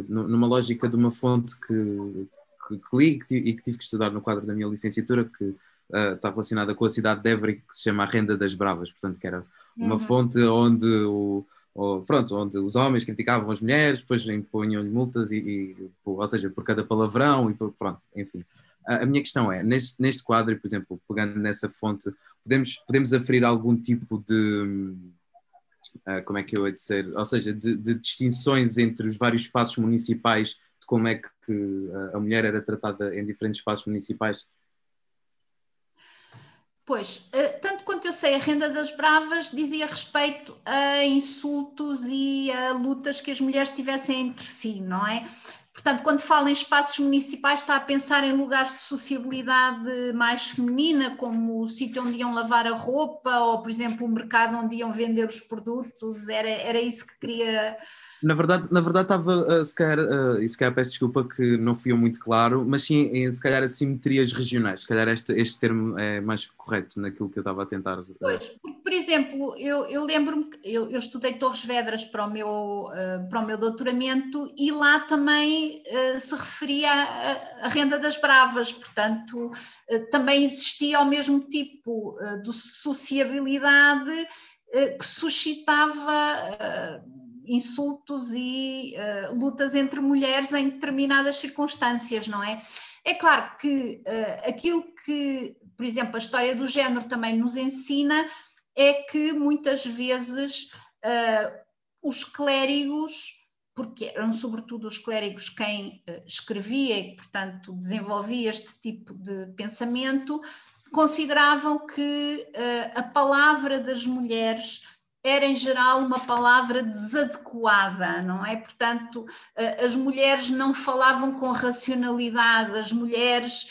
numa lógica de uma fonte que, que, que li e que tive que estudar no quadro da minha licenciatura, que uh, está relacionada com a cidade de Évora, que se chama a Renda das Bravas, portanto, que era uma uhum. fonte onde o, o, pronto, onde os homens criticavam as mulheres, depois impunham-lhe multas, e, e, ou seja, por cada palavrão, e pronto, enfim. A minha questão é, neste, neste quadro, por exemplo, pegando nessa fonte, podemos, podemos aferir algum tipo de, uh, como é que eu ia dizer, ou seja, de, de, distinções entre os vários espaços municipais, de como é que, a mulher era tratada em diferentes espaços municipais? Pois, uh, tanto quanto eu sei, a renda das bravas dizia respeito a insultos e a lutas que as mulheres tivessem entre si, não é? Portanto, quando fala em espaços municipais, está a pensar em lugares de sociabilidade mais feminina, como o sítio onde iam lavar a roupa, ou, por exemplo, o mercado onde iam vender os produtos, era, era isso que queria. Na verdade, na verdade estava, uh, se calhar, uh, e se calhar peço desculpa que não fui eu muito claro, mas sim, em, se calhar, assimetrias regionais, se calhar este, este termo é mais correto naquilo que eu estava a tentar. Uh... Pois, por, por exemplo, eu, eu lembro-me que eu, eu, estudei Torres Vedras para o, meu, uh, para o meu doutoramento e lá também uh, se referia à renda das bravas, portanto, uh, também existia o mesmo tipo de sociabilidade que suscitava insultos e lutas entre mulheres em determinadas circunstâncias, não é? É claro que aquilo que, por exemplo, a história do género também nos ensina é que muitas vezes os clérigos, porque eram sobretudo os clérigos quem uh, escrevia e, portanto, desenvolvia este tipo de pensamento, consideravam que uh, a palavra das mulheres era em geral uma palavra desadequada, não é? Portanto, as mulheres não falavam com racionalidade, as mulheres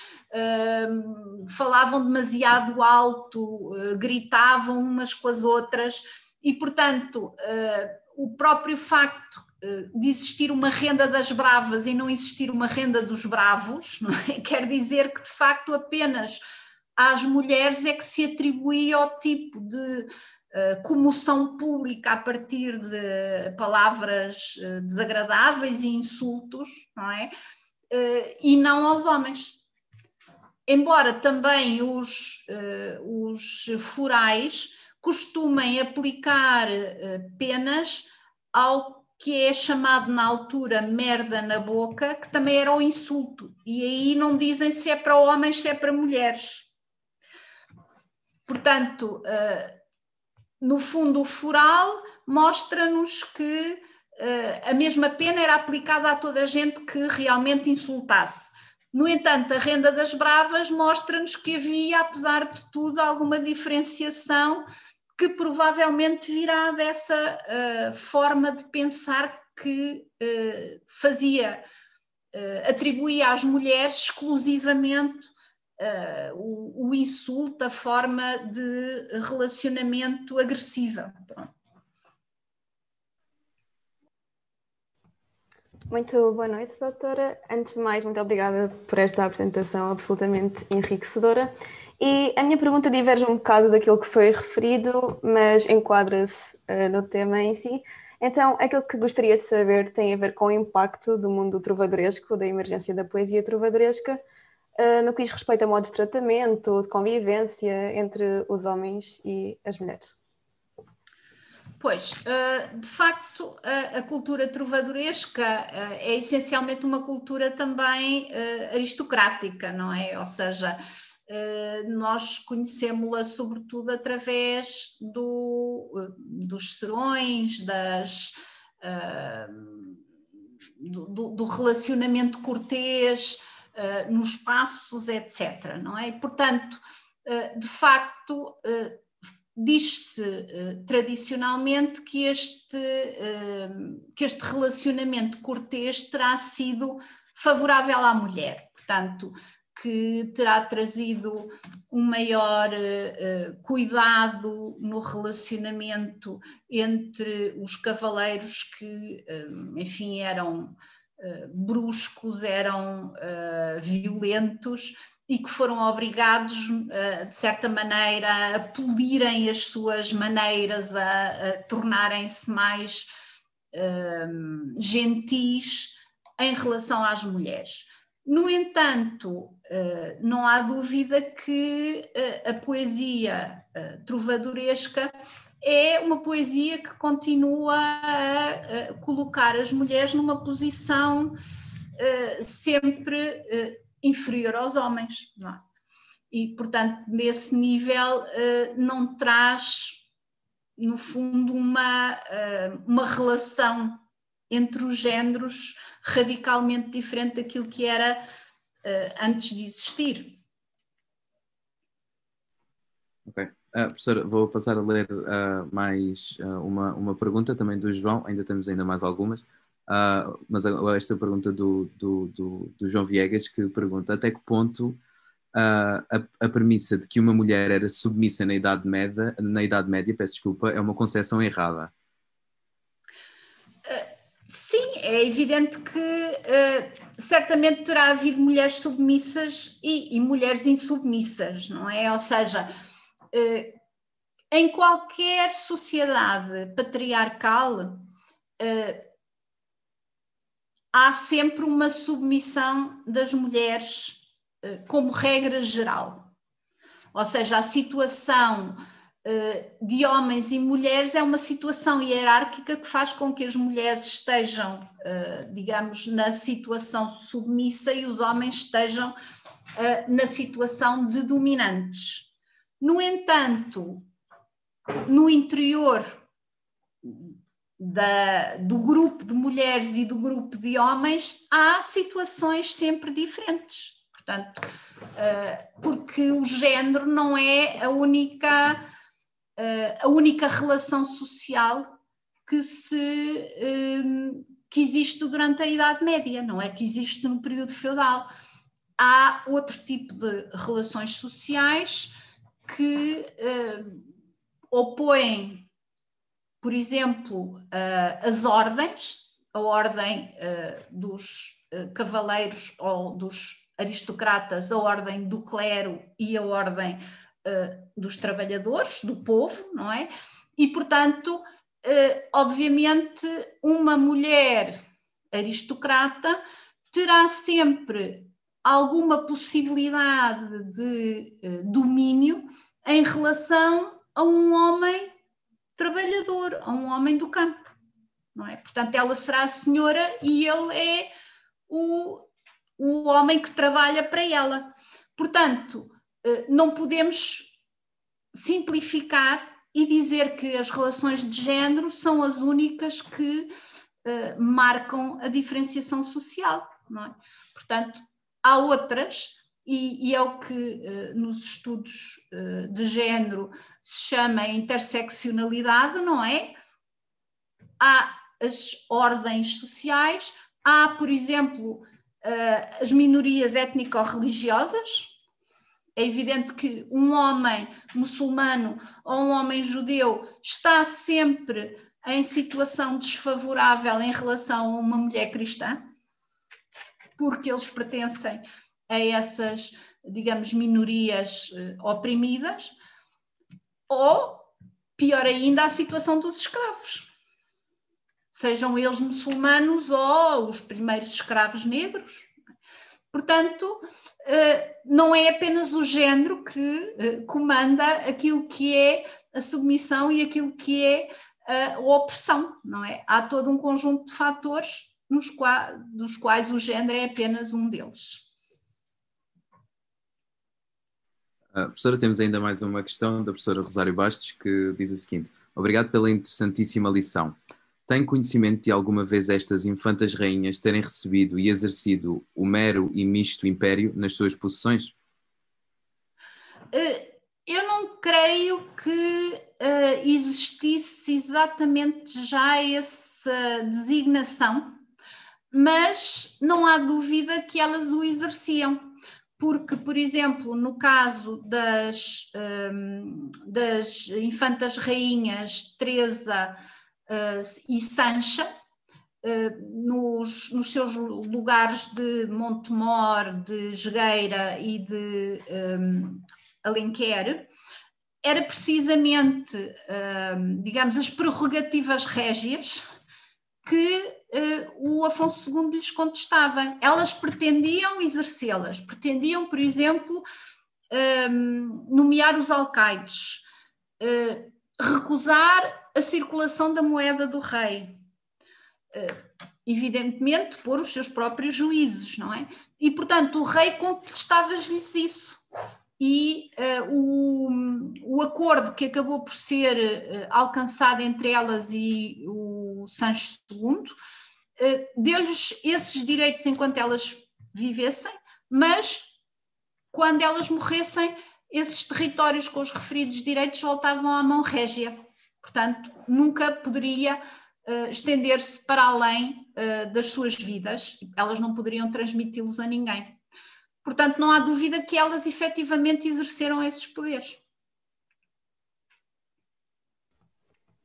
falavam demasiado alto, uh, gritavam umas com as outras, e, portanto, uh, o próprio facto uh, de existir uma renda das bravas e não existir uma renda dos bravos, é? [laughs] quer dizer que, de facto, apenas às mulheres é que se atribuía o tipo de comoção pública a partir de palavras desagradáveis e insultos, não é? e não aos homens embora também os, os forais costumem aplicar penas ao que é chamado na altura merda na boca, que também era o insulto. E aí não dizem se é para homens, se é para mulheres. Portanto, uh, no fundo, o foral mostra-nos que a mesma pena era aplicada a toda a gente que realmente insultasse. No entanto, a renda das bravas mostra-nos que havia, apesar de tudo, alguma diferenciação que provavelmente virá dessa uh, forma de pensar que uh, fazia, uh, atribuía às mulheres exclusivamente o, o, insulto, a forma de relacionamento agressiva. Muito boa noite, doutora. Antes de mais, muito obrigada por esta apresentação absolutamente enriquecedora. E a minha pergunta diverge um bocado daquilo que foi referido, mas enquadra-se uh, no tema em si. Então, aquilo que gostaria de saber tem a ver com o impacto do mundo trovadoresco, da emergência da poesia trovadoresca, uh, no que diz respeito a modo de tratamento, de convivência entre os homens e as mulheres. Pois, eh, de facto, a cultura trovadoresca é essencialmente uma cultura também aristocrática, não é? Ou seja, nós conhecemos-la sobretudo através do, dos serões, das, do, do relacionamento cortês, nos passos, etc. Não é? Portanto, de facto, diz-se tradicionalmente que este, que este relacionamento cortês terá sido favorável à mulher, portanto, que terá trazido um maior uh, cuidado no relacionamento entre os cavaleiros que, enfim, eram bruscos, eram violentos e que foram obrigados, eh, de certa maneira, a polirem as suas maneiras, a, a tornarem-se mais um, gentis em relação às mulheres. No entanto, uh, não há dúvida que uh, a poesia uh, trovadoresca é uma poesia que continua a, colocar as mulheres numa posição sempre inferior aos homens. É? E, portanto, nesse nível não traz, no fundo, uma, uma relação entre os géneros radicalmente diferente daquilo que era antes de existir. Ok. Uh, professora, vou passar a ler uh, mais uh, uma, uma pergunta também do João, ainda temos ainda mais algumas. Mas esta pergunta do, do, do, do, João Viegas que pergunta até que ponto a, a, premissa de que uma mulher era submissa na Idade Média, na Idade Média, peço desculpa, é uma concepção errada. Sim, é evidente que certamente terá havido mulheres submissas e, e, mulheres insubmissas, não é? Ou seja, em qualquer sociedade patriarcal, uh, há sempre uma submissão das mulheres uh, como regra geral. Ou seja, a situação de homens e mulheres é uma situação hierárquica que faz com que as mulheres estejam, digamos, na situação submissa e os homens estejam na situação de dominantes. No entanto, no interior da, do grupo de mulheres e do grupo de homens, há situações sempre diferentes. Portanto, porque o género não é a única, uh, a única relação social que, se, uh, que existe durante a Idade Média, não é que existe no período feudal. Há outro tipo de relações sociais que opõem, por exemplo, uh, as ordens, a ordem uh, dos uh, cavaleiros ou dos aristocratas, a ordem do clero e a ordem dos trabalhadores, do povo, não é? E, portanto, obviamente, uma mulher aristocrata terá sempre alguma possibilidade de domínio em relação a um homem trabalhador, a um homem do campo. Não é? Portanto, ela será a senhora e ele é o, o homem que trabalha para ela. Portanto, eh, não podemos simplificar e dizer que as relações de género são as únicas que uh, marcam a diferenciação social. Não é? Portanto, há outras e, e é o que uh, nos estudos de género se chama interseccionalidade, não é? Há as ordens sociais, há, por exemplo, as minorias étnico-religiosas. É evidente que um homem muçulmano ou um homem judeu está sempre em situação desfavorável em relação a uma mulher cristã, porque eles pertencem a essas, digamos, minorias uh, oprimidas, ou, pior ainda, a situação dos escravos, sejam eles muçulmanos ou os primeiros escravos negros. Portanto, uh, não é apenas o género que uh, comanda aquilo que é a submissão e aquilo que é a opressão, não é? Há todo um conjunto de fatores nos dos quais o género é apenas um deles. Uh, professora, temos ainda mais uma questão da professora Rosário Bastos que diz o seguinte: Obrigado pela interessantíssima lição. Tem conhecimento de alguma vez estas infantas rainhas terem recebido e exercido o mero e misto império nas suas possessões? Uh, eu não creio que uh, existisse exatamente já essa designação, mas não há dúvida que elas o exerciam porque, por exemplo, no caso das, um, das infantas rainhas Teresa e Sancha, uh, nos, nos, seus lugares de Montemor, de Jogueira e de um, Alenquer, era precisamente, digamos, as prerrogativas régias que uh, o Afonso II lhes contestava. Elas pretendiam exercê-las, pretendiam, por exemplo, um, nomear os alcaides, uh, recusar a circulação da moeda do rei. Uh, evidentemente, pôr os seus próprios juízes, não é? E, portanto, o rei contestava-lhes isso. E uh, o, o acordo que acabou por ser uh, alcançado entre elas e o Sancho II eh, deu-lhes esses direitos enquanto elas vivessem, mas quando elas morressem, esses territórios com os referidos direitos voltavam à mão régia. Portanto, nunca poderia uh, estender-se para além uh, das suas vidas, elas não poderiam transmiti-los a ninguém. Portanto, não há dúvida que elas efetivamente exerceram esses poderes.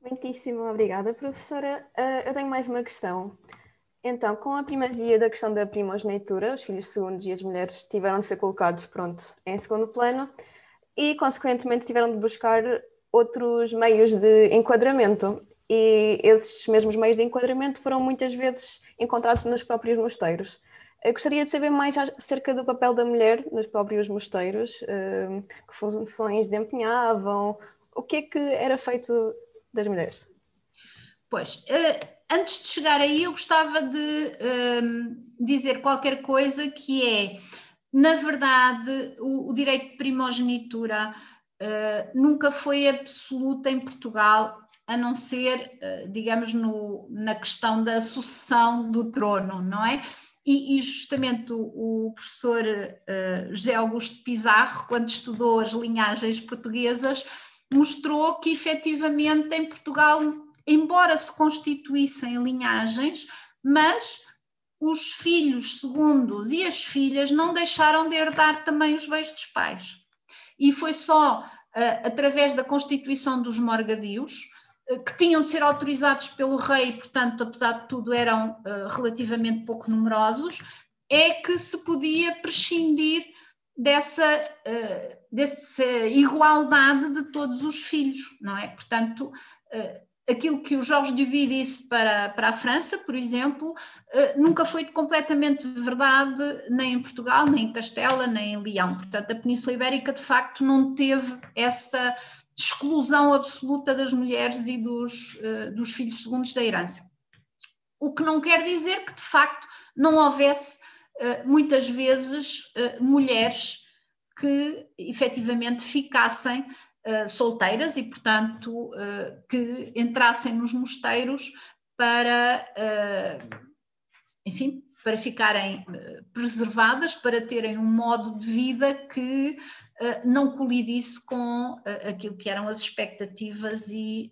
Muitíssimo obrigada, professora. Uh, eu tenho mais uma questão. Então, com a primazia da questão da primogenitura, os filhos segundos e as mulheres tiveram de ser colocados, pronto, em segundo plano e, consequentemente, tiveram de buscar outros meios de enquadramento e esses mesmos meios de enquadramento foram muitas vezes encontrados nos próprios mosteiros. Eu gostaria de saber mais acerca do papel da mulher nos próprios mosteiros, eh, que funções desempenhavam, o que é que era feito das mulheres? Pois, eh, antes de chegar aí, eu gostava de ehm, dizer qualquer coisa que é, na verdade, o direito de primogenitura uh, nunca foi absoluto em Portugal, a não ser, uh, digamos, no, na questão da sucessão do trono, não é? E, e justamente o, o professor uh, José Augusto Pizarro, quando estudou as linhagens portuguesas, mostrou que efetivamente em Portugal, embora se constituíssem linhagens, mas os filhos segundos e as filhas não deixaram de herdar também os bens dos pais. E foi só uh, através da constituição dos morgadios, uh, que tinham de ser autorizados pelo rei, portanto, apesar de tudo, eram uh, relativamente pouco numerosos, é que se podia prescindir dessa, uh, dessa igualdade de todos os filhos, não é? Portanto, uh, aquilo que o Jorge Duby disse para, para a França, por exemplo, uh, nunca foi completamente verdade nem em Portugal, nem em Castela, nem em Leão. Portanto, a Península Ibérica de facto não teve essa exclusão absoluta das mulheres e dos, dos filhos segundos da herança. O que não quer dizer que de facto não houvesse eh, muitas vezes eh, mulheres que efetivamente ficassem eh, solteiras e, portanto, que entrassem nos mosteiros para, enfim, para ficarem preservadas, para terem um modo de vida que não colidisse com aquilo que eram as expectativas e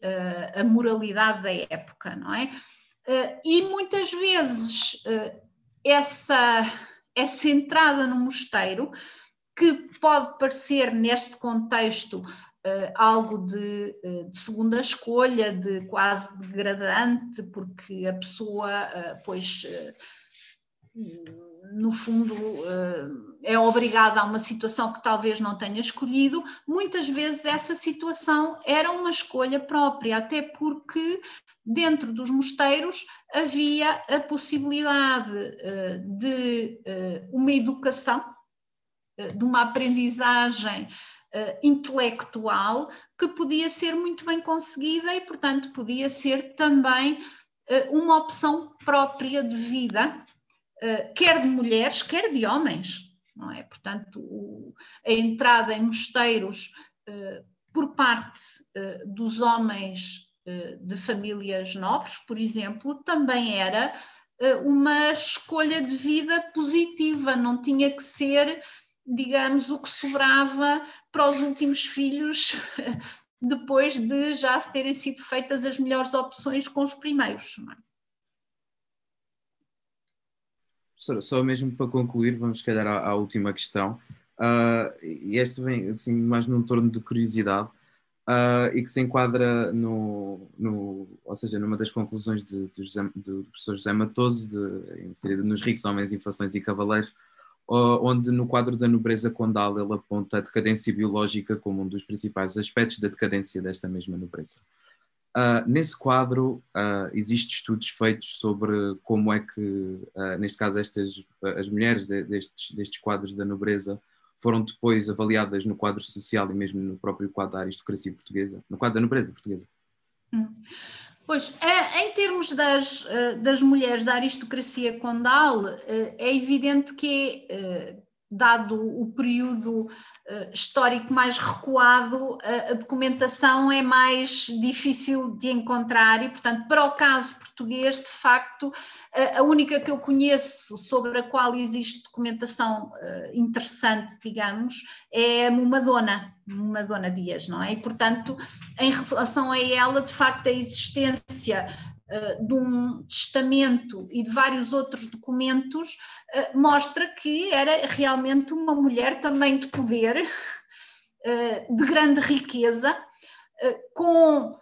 a moralidade da época, não é? E muitas vezes essa, essa entrada no mosteiro, que pode parecer neste contexto uh, algo de, uh, de, segunda escolha, de quase degradante, porque a pessoa, uh, pois, no fundo, é obrigada a uma situação que talvez não tenha escolhido, muitas vezes essa situação era uma escolha própria, até porque dentro dos mosteiros havia a possibilidade de uma educação, de uma aprendizagem intelectual que podia ser muito bem conseguida e, portanto, podia ser também uma opção própria de vida, quer de mulheres, quer de homens, não é? Portanto, a entrada em mosteiros por parte dos homens de famílias nobres, por exemplo, também era uma escolha de vida positiva, não tinha que ser, digamos, o que sobrava para os últimos filhos [laughs] depois de já terem sido feitas as melhores opções com os primeiros. É? Professora, só mesmo para concluir, vamos calhar à, à última questão. Uh, e esta vem assim, mais num torno de curiosidade uh, e que se enquadra no, no, ou seja, numa das conclusões de, de José, do professor José Matoso, de, nos Ricos Homens, Inflações e Cavaleiros, onde no quadro da nobreza condal ele aponta a decadência biológica como um dos principais aspectos da decadência desta mesma nobreza. Uh, nesse quadro uh, existem estudos feitos sobre como é que, uh, neste caso, estas, as mulheres de, destes, destes quadros da nobreza foram depois avaliadas no quadro social e mesmo no próprio quadro da aristocracia portuguesa, no quadro da nobreza portuguesa. Hum. Pois, é, em termos das, eh, das mulheres da aristocracia condal, eh, é evidente que eh, dado o período uh, histórico mais recuado, a documentação é mais difícil de encontrar e, portanto, para o caso português, de facto, a única que eu conheço sobre a qual existe documentação interessante, digamos, é a Mumadona, Mumadona Dias, não é? E, portanto, em relação a ela, de facto, a existência eh, de um testamento e de vários outros documentos, uh, mostra que era realmente uma mulher também de poder, uh, [laughs] de grande riqueza, com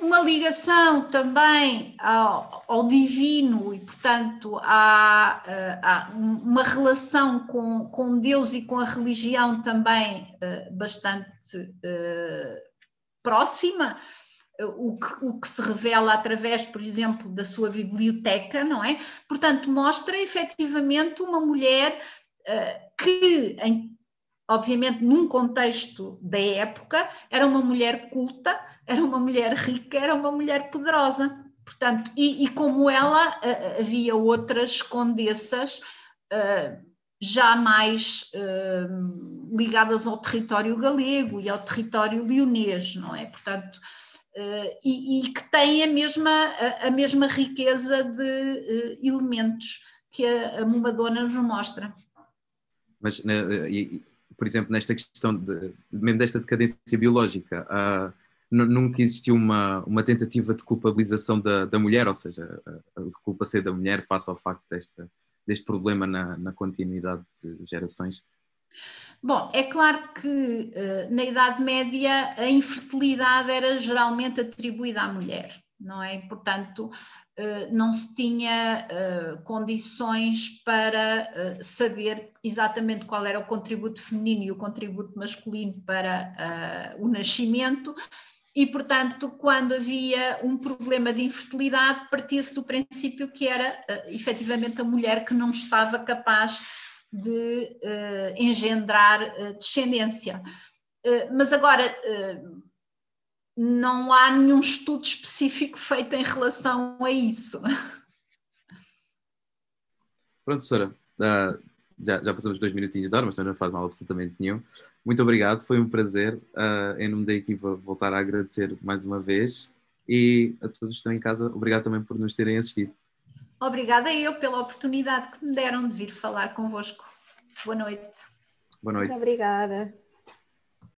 uma ligação também ao, ao divino e, portanto, há, uma relação com, com Deus e com a religião também bastante próxima. O que, o que, se revela através, por exemplo, da sua biblioteca, não é? Portanto, mostra efetivamente uma mulher uh, que, em, obviamente, num contexto da época, era uma mulher culta, era uma mulher rica, era uma mulher poderosa. Portanto, e, e como ela, uh, havia outras condessas. Uh, já mais ligadas ao território galego e ao território leonês, não é? Portanto, e, e, que têm a mesma, a, a mesma riqueza de uh, elementos que a, a Mumadona nos mostra. Mas, e, por exemplo, nesta questão, de, mesmo desta decadência biológica, nunca existiu uma, uma tentativa de culpabilização da, da mulher, ou seja, a, a culpa ser da mulher face ao facto desta deste problema na, na continuidade de gerações? Bom, é claro que uh, na Idade Média a infertilidade era geralmente atribuída à mulher, não é? Portanto, uh, não se tinha uh, condições para saber exatamente qual era o contributo feminino e o contributo masculino para o nascimento, e, portanto, quando havia um problema de infertilidade, partia-se do princípio que era efetivamente a mulher que não estava capaz de uh, engendrar uh, descendência. mas agora, não há nenhum estudo específico feito em relação a isso. Pronto, professora, uh, já, já passamos dois minutinhos de hora, mas não faz mal absolutamente nenhum. Muito obrigado, foi um prazer. Uh, em nome da equipa, voltar a agradecer mais uma vez e a todos que estão em casa, obrigado também por nos terem assistido. Obrigada eu pela oportunidade que me deram de vir falar convosco. Boa noite. Boa noite. Muito obrigada.